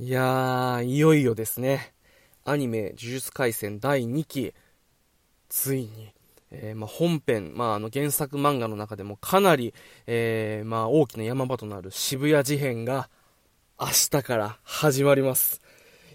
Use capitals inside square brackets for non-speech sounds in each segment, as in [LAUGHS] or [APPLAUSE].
いやー、いよいよですね。アニメ、呪術廻戦第2期、ついに、えー、まあ、本編、まあ、あの原作漫画の中でもかなり、えー、まあ、大きな山場となる渋谷事変が明日から始まります。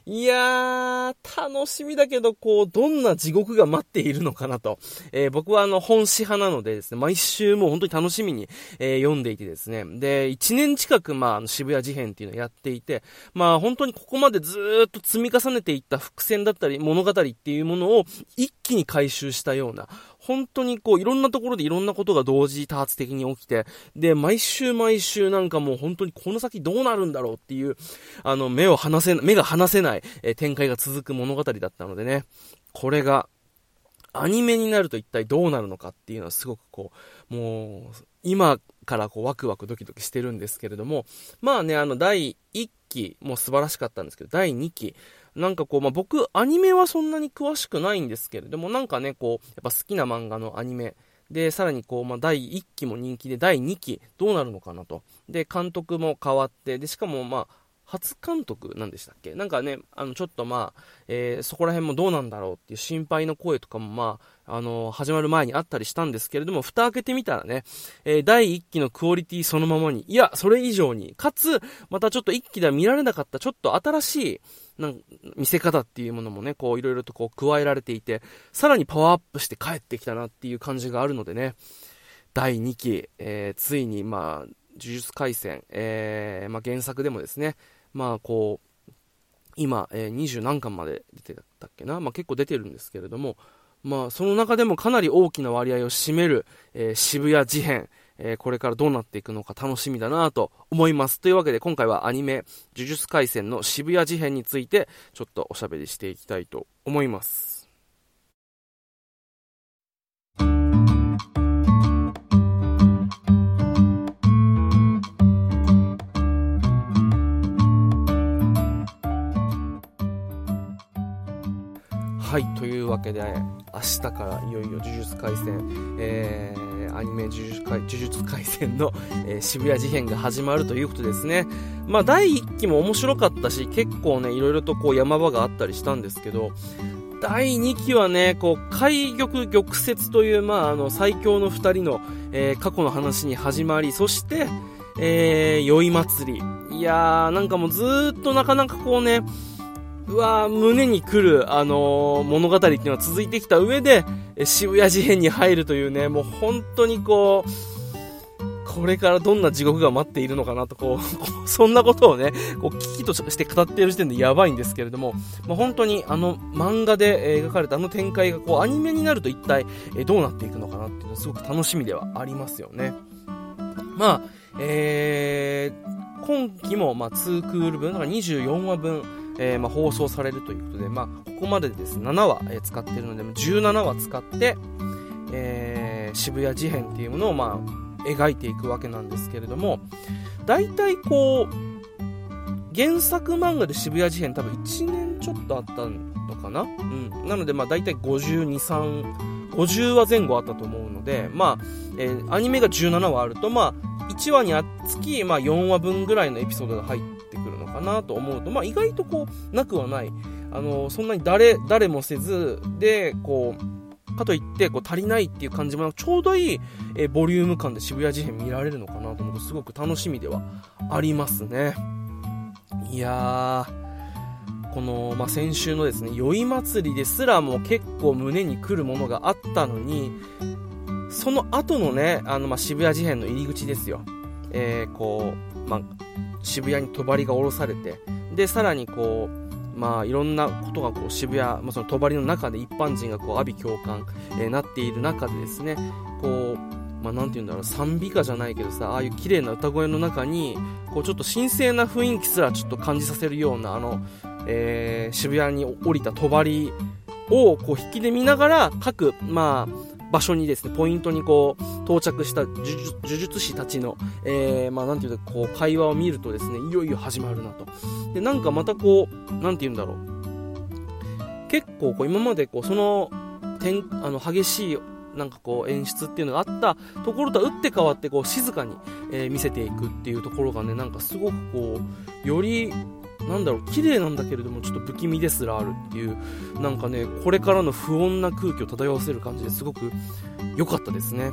いやー、楽しみだけど、こう、どんな地獄が待っているのかなと。えー、僕はあの、本誌派なのでですね、毎週もう本当に楽しみに、えー、読んでいてですね、で、1年近く、まあ、あの渋谷事変っていうのをやっていて、まあ、本当にここまでずっと積み重ねていった伏線だったり、物語っていうものを一気に回収したような、本当にこう、いろんなところでいろんなことが同時多発的に起きて、で、毎週毎週なんかもう本当にこの先どうなるんだろうっていう、あの、目を離せ、目が離せない、え、展開が続く物語だったのでね、これが、アニメになると一体どうなるのかっていうのはすごくこう、もう、今からこうワクワクドキドキしてるんですけれども、まあね、あの、第1期も素晴らしかったんですけど、第2期、なんかこう、まあ、僕、アニメはそんなに詳しくないんですけれども、なんかね、こう、やっぱ好きな漫画のアニメ、で、さらにこう、まあ、第1期も人気で、第2期どうなるのかなと。で、監督も変わって、で、しかもまあ、初監督なんでしたっけ？なんかね、あの、ちょっとまあ、えー、そこら辺もどうなんだろうっていう心配の声とかもまあ、あのー、始まる前にあったりしたんですけれども、蓋開けてみたらね、えー、第1期のクオリティそのままに、いや、それ以上に、かつ、またちょっと1期では見られなかった、ちょっと新しい、なん見せ方っていうものもね、こう、いろいろとこう、加えられていて、さらにパワーアップして帰ってきたなっていう感じがあるのでね、第2期、えー、ついに、まあ、呪術廻戦、えー、まあ、原作でもですね、まあ、こう、今、えー、20何巻まで出てたっけな、まあ、結構出てるんですけれども、まあ、その中でもかなり大きな割合を占める、えー、渋谷事変、えー、これからどうなっていくのか楽しみだなと思います。というわけで今回はアニメ、呪術廻戦の渋谷事変についてちょっとおしゃべりしていきたいと思います。はい、というわけで、明日からいよいよ呪術廻戦、えー、アニメ呪術呪術廻戦の、えー、渋谷事変が始まるということですね。まあ、第1期も面白かったし、結構ね、いろいろとこう山場があったりしたんですけど、第2期はね、こう、海玉玉折という、まあ、あの、最強の2人の、えー、過去の話に始まり、そして、えー、酔い祭り。いやー、なんかもうずっとなかなかこうね、わ胸に来る、あのー、物語っていうのは続いてきた上で、渋谷事変に入るというね、もう本当にこう、これからどんな地獄が待っているのかなと、こう、[LAUGHS] そんなことをね、こう、危機として語っている時点でやばいんですけれども、まあ、本当にあの漫画で描かれたあの展開がこう、アニメになると一体どうなっていくのかなっていうのはすごく楽しみではありますよね。まあ、えー、今期もまあ2クール分、だから24話分、えー、まあ、放送されるということで、まあ、ここまでです、ね、7話、え、使ってるので、17話使って、えー、渋谷事変っていうものを、まあ、描いていくわけなんですけれども、大体こう、原作漫画で渋谷事変多分1年ちょっとあったのかな？うん。なので、まあ大体52、3、50話前後あったと思うので、まあ、えー、アニメが17話あると、まあ、1話につき、まあ4話分ぐらいのエピソードが入っかなと思うと、まあ、意外とこう、なくはない。あの、そんなに誰、誰もせず、で、こう、かといって、こう、足りないっていう感じも、ちょうどいい、えボリューム感で渋谷事変見られるのかなと思うと、すごく楽しみではありますね。いやー、この、まあ、先週のですね、酔い祭りですらも結構胸に来るものがあったのに、その後のね、あの、ま、渋谷事変の入り口ですよ。えー、こう、まあ、渋谷に帳が下ろされてでさらにこうまあいろんなことがこう渋谷、まあ、その帳の中で一般人がこう阿鼻共感、えー、なっている中でですねこうまあ、なんて言うんだろう賛美歌じゃないけどさああいう綺麗な歌声の中にこうちょっと神聖な雰囲気すらちょっと感じさせるようなあの、えー、渋谷に降りた帳をこう引きで見ながら各、まあ、場所にですね、ポイントにこう、到着した呪術師たちの、えー、まあなんていうか、こう、会話を見るとですね、いよいよ始まるなと。で、なんかまたこう、なんて言うんだろう。結構こう、今までこう、その、天、あの、激しい、なんかこう演出っていうのがあったところとは打って変わってこう静かに、えー、見せていくっていうところがねなんかすごくこうよりなんだろう綺麗なんだけれどもちょっと不気味ですらあるっていうなんかねこれからの不穏な空気を漂わせる感じですごく良かったですね。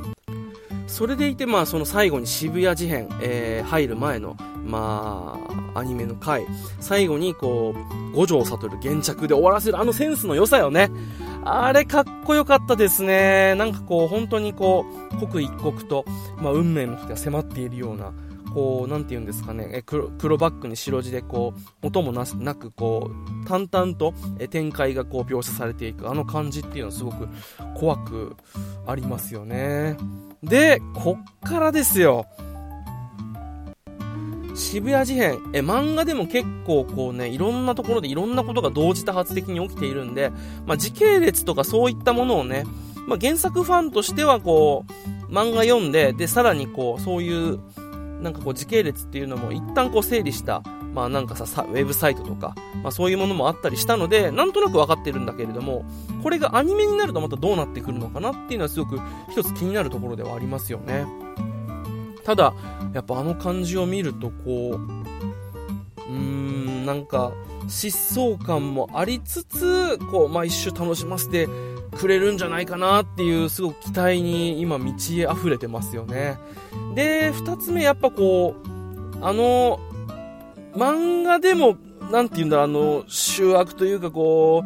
それでいてまあその最後に渋谷事変、えー、入る前のまあアニメの回。最後にこう五条悟原着で終わらせるあのセンスの良さよね。あれかっこよかったですね。なんかこう本当にこう刻一刻と、まあ、運命の時が迫っているようなこう、なんて言うんですかね、え黒黒バックに白地でこう、音もななくこう、淡々とえ展開がこう描写されていく、あの感じっていうのはすごく怖くありますよね。で、こっからですよ。渋谷事変、え、漫画でも結構こうね、いろんなところでいろんなことが同時多発的に起きているんで、まあ、時系列とかそういったものをね、まあ、原作ファンとしてはこう、漫画読んで、で、さらにこう、そういうなんかこう時系列っていうのも一旦こう整理した、まあなんかさ、ウェブサイトとか、まあそういうものもあったりしたので、なんとなく分かってるんだけれども、これがアニメになるとまたどうなってくるのかなっていうのはすごく一つ気になるところではありますよね。ただ、やっぱあの感じを見るとこう、うーん、なんか、疾走感もありつつ、こう、まあ一周楽しませてくれるんじゃないかなっていう、すごく期待に今道へ溢れてますよね。で、二つ目、やっぱこう、あの、漫画でも、なんて言うんだろう、あの、醜悪というかこ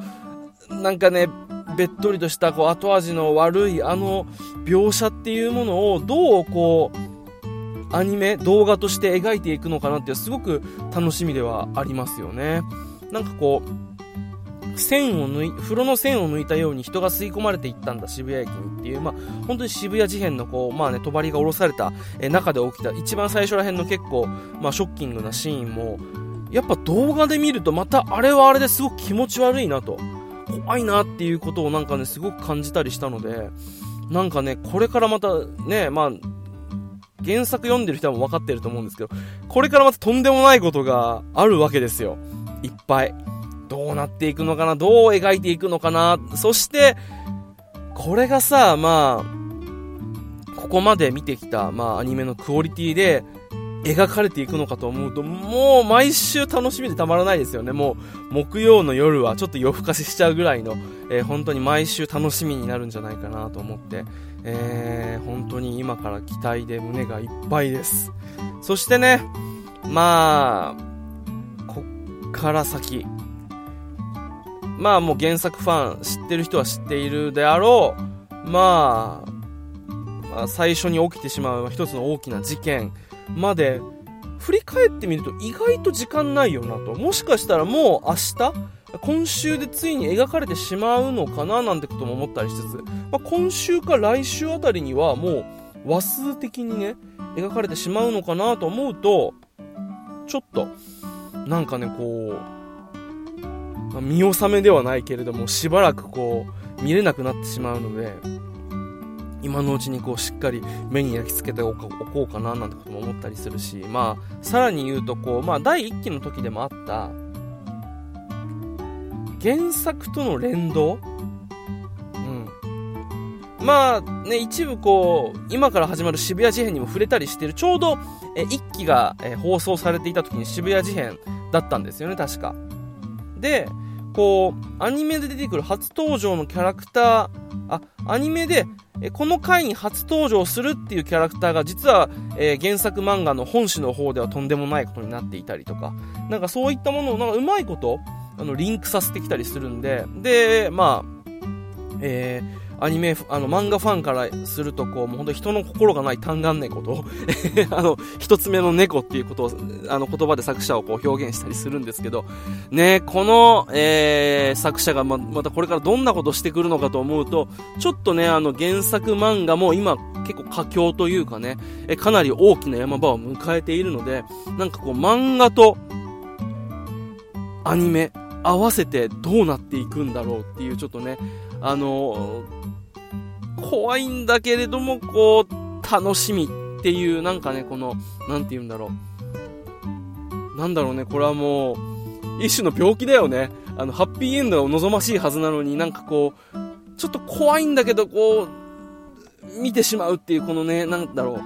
う、なんかね、べっとりとしたこう後味の悪いあの描写っていうものをどうこうアニメ動画として描いていくのかなってすごく楽しみではありますよね。なんかこう線を抜い、風呂の線を抜いたように人が吸い込まれていったんだ、渋谷駅にっていう、まあ、本当に渋谷事変のこう、まあね、帳が下ろされた、え中で起きた、一番最初ら辺の結構、まあ、ショッキングなシーンも、やっぱ動画で見るとまたあれはあれですごく気持ち悪いなと、怖いなっていうことをなんかね、すごく感じたりしたので、なんかね、これからまたね、まあ、原作読んでる人はも分かってると思うんですけど、これからまたとんでもないことがあるわけですよ。いっぱい。どうなっていくのかな、どう描いていくのかな、そして、これがさ、まあ、ここまで見てきた、まあ、アニメのクオリティで、描かれていくのかと思うと、もう毎週楽しみでたまらないですよね。もう、木曜の夜はちょっと夜更かししちゃうぐらいの、えー、本当に毎週楽しみになるんじゃないかなと思って、えー、本当に今から期待で胸がいっぱいです。そしてね、まあ、こっから先、まあもう原作ファン知ってる人は知っているであろう、まあ、まあ、最初に起きてしまう一つの大きな事件まで振り返ってみると意外と時間ないよなと。もしかしたらもう明日今週でついに描かれてしまうのかななんてことも思ったりしつつ、まあ、今週か来週あたりにはもう話数的にね、描かれてしまうのかなと思うと、ちょっと、なんかね、こう、まあ、見納めではないけれども、しばらくこう、見れなくなってしまうので、今のうちにこうしっかり目に焼き付けておこうかななんてことも思ったりするし、まあ、さらに言うとこう、まあ、第1期の時でもあった、原作との連動うん。まあ、ね、一部こう、今から始まる渋谷事変にも触れたりしてる、ちょうど、え、1期が、え放送されていた時に渋谷事変だったんですよね、確か。で、こう、アニメで出てくる初登場のキャラクター、あ、アニメで、えこの回に初登場するっていうキャラクターが実は、えー、原作漫画の本誌の方ではとんでもないことになっていたりとか、なんかそういったものをなんかうまいこと、あの、リンクさせてきたりするんで、で、まあ、えー、アニメ、あの、漫画ファンからすると、こう、もう本当人の心がない単眼猫と、[LAUGHS] あの、一つ目の猫っていうことを、あの、言葉で作者をこう表現したりするんですけど、ね、この、えー、作者がま、またこれからどんなことしてくるのかと思うと、ちょっとね、あの、原作漫画も今、結構佳境というかね、えかなり大きな山場を迎えているので、なんかこう、漫画と、アニメ、合わせてどうなっていくんだろうっていう、ちょっとね、あの怖いんだけれども、こう、楽しみっていう、なんかね、この、なんて言うんだろう。なんだろうね、これはもう、一種の病気だよね。あの、ハッピーエンドが望ましいはずなのになんかこう、ちょっと怖いんだけど、こう、見てしまうっていうこのね、なんだろう、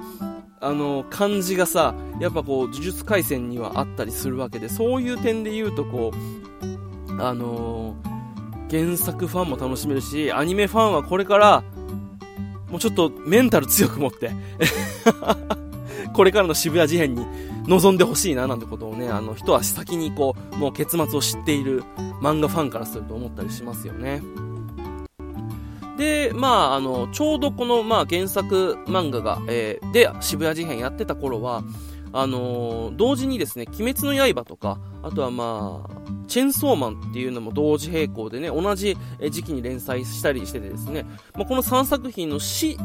あの、感じがさ、やっぱこう、呪術廻戦にはあったりするわけで、そういう点で言うとこう、あのー、原作ファンも楽しめるし、アニメファンはこれから、もうちょっとメンタル強く持って [LAUGHS] これからの渋谷事変に臨んでほしいななんてことをね、あの、一足先にこう、もう結末を知っている漫画ファンからすると思ったりしますよね。で、まあ、あの、ちょうどこの、まあ、原作漫画が、えー、で、渋谷事変やってた頃は、あのー、同時にですね、鬼滅の刃とか、あとはまあ、チェンソーマンっていうのも同時並行でね、同じ時期に連載したりしててですね、まあ、この3作品の死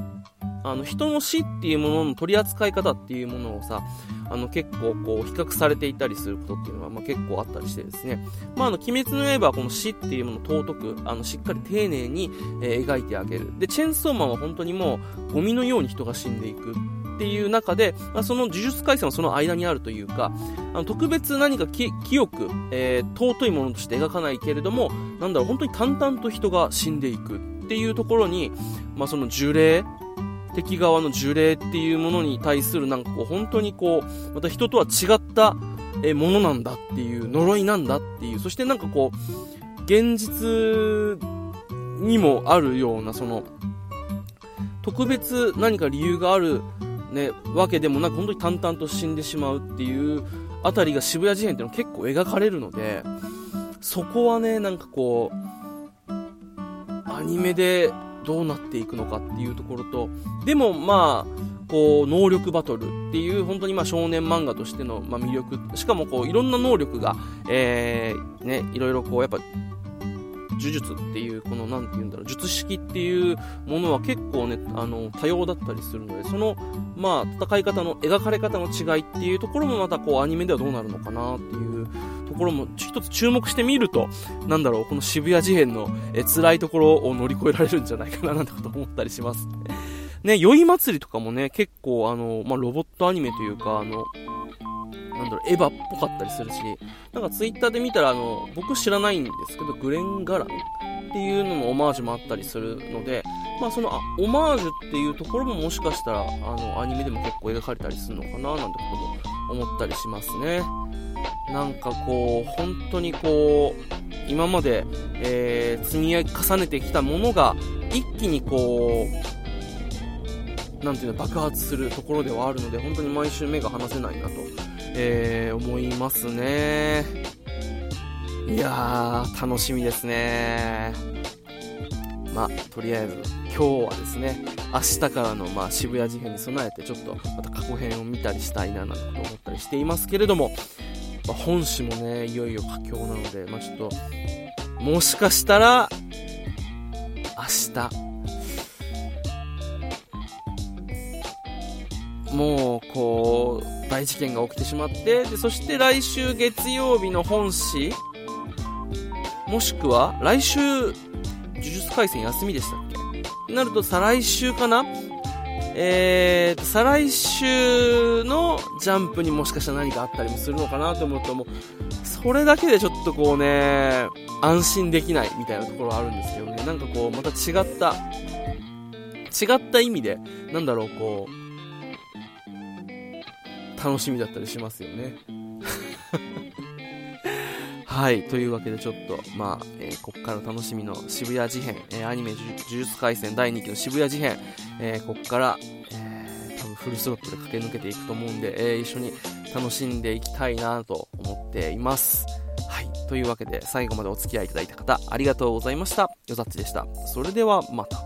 あの、人の死っていうものの取り扱い方っていうものをさ、あの、結構こう、比較されていたりすることっていうのは、まあ、結構あったりしてですね。まあ、あの、鬼滅の刃はこの死っていうものを尊く、あの、しっかり丁寧に、えー、描いてあげる。で、チェンソーマンは本当にもう、ゴミのように人が死んでいく。っていう中で、まあ、その呪術廻戦はその間にあるというか、あの特別何か清く、えー、尊いものとして描かないけれども、なんだろう、本当に淡々と人が死んでいくっていうところに、まあ、その呪霊敵側の呪霊っていうものに対するなんかこう本当にこうまた人とは違ったものなんだっていう呪いなんだっていうそしてなんかこう現実にもあるようなその特別何か理由があるねわけでもなく本当に淡々と死んでしまうっていうあたりが渋谷事変っていうのは結構描かれるのでそこはねなんかこうアニメでどうなっていくのかっていうところと、でもまあ、こう、能力バトルっていう、本当にまあ少年漫画としての、まあ、魅力、しかもこう、いろんな能力が、えー、ね、いろいろこう、やっぱ、呪術っていう、この、なんて言うんだろう、術式っていうものは結構ね、あの、多様だったりするので、その、まあ、戦い方の、描かれ方の違いっていうところもまた、こう、アニメではどうなるのかなっていうところも、一つ注目してみると、なんだろう、この渋谷事変の、え、辛いところを乗り越えられるんじゃないかな、なんてこと思ったりします。ね、酔い祭りとかもね、結構、あの、まあ、ロボットアニメというか、あの、なんだろう、エヴァっぽかったりするし、なんかツイッターで見たら、あの、僕知らないんですけど、グレン・ガランっていうののオマージュもあったりするので、まあその、あ、オマージュっていうところももしかしたら、あの、アニメでも結構描かれたりするのかな、なんてことも思ったりしますね。なんかこう、本当にこう、今まで、えー、積み重ねてきたものが、一気にこう、なんていうの、爆発するところではあるので、本当に毎週目が離せないなとえー、思いますね。いやー、楽しみですね。まあ、とりあえず、今日はですね、明日からの、まあ、渋谷事変に備えて、ちょっと、また過去編を見たりしたいな、なんてこと思ったりしていますけれども、まあ、本誌もね、いよいよ佳境なので、まあ、ちょっと、もしかしたら、明日、もう、こう、大事件が起きてしまって、で、そして来週月曜日の本誌、もしくは、来週、呪術廻戦休みでしたっけ？なると、再来週かな？えーと、再来週のジャンプにもしかしたら何かあったりもするのかなと思うと、もう、それだけでちょっとこうね、安心できないみたいなところはあるんですけどね、なんかこう、また違った、違った意味で、なんだろう、こう、楽しみだったりしますよね。[LAUGHS] はい。というわけでちょっと、まあ、えー、こっから楽しみの渋谷事変、えー、アニメ呪術廻戦第2期の渋谷事変、えー、こっから、えー、多分フルスロットで駆け抜けていくと思うんで、えー、一緒に楽しんでいきたいなと思っています。はい。というわけで、最後までお付き合いいただいた方、ありがとうございました。よざっちでした。それでは、また。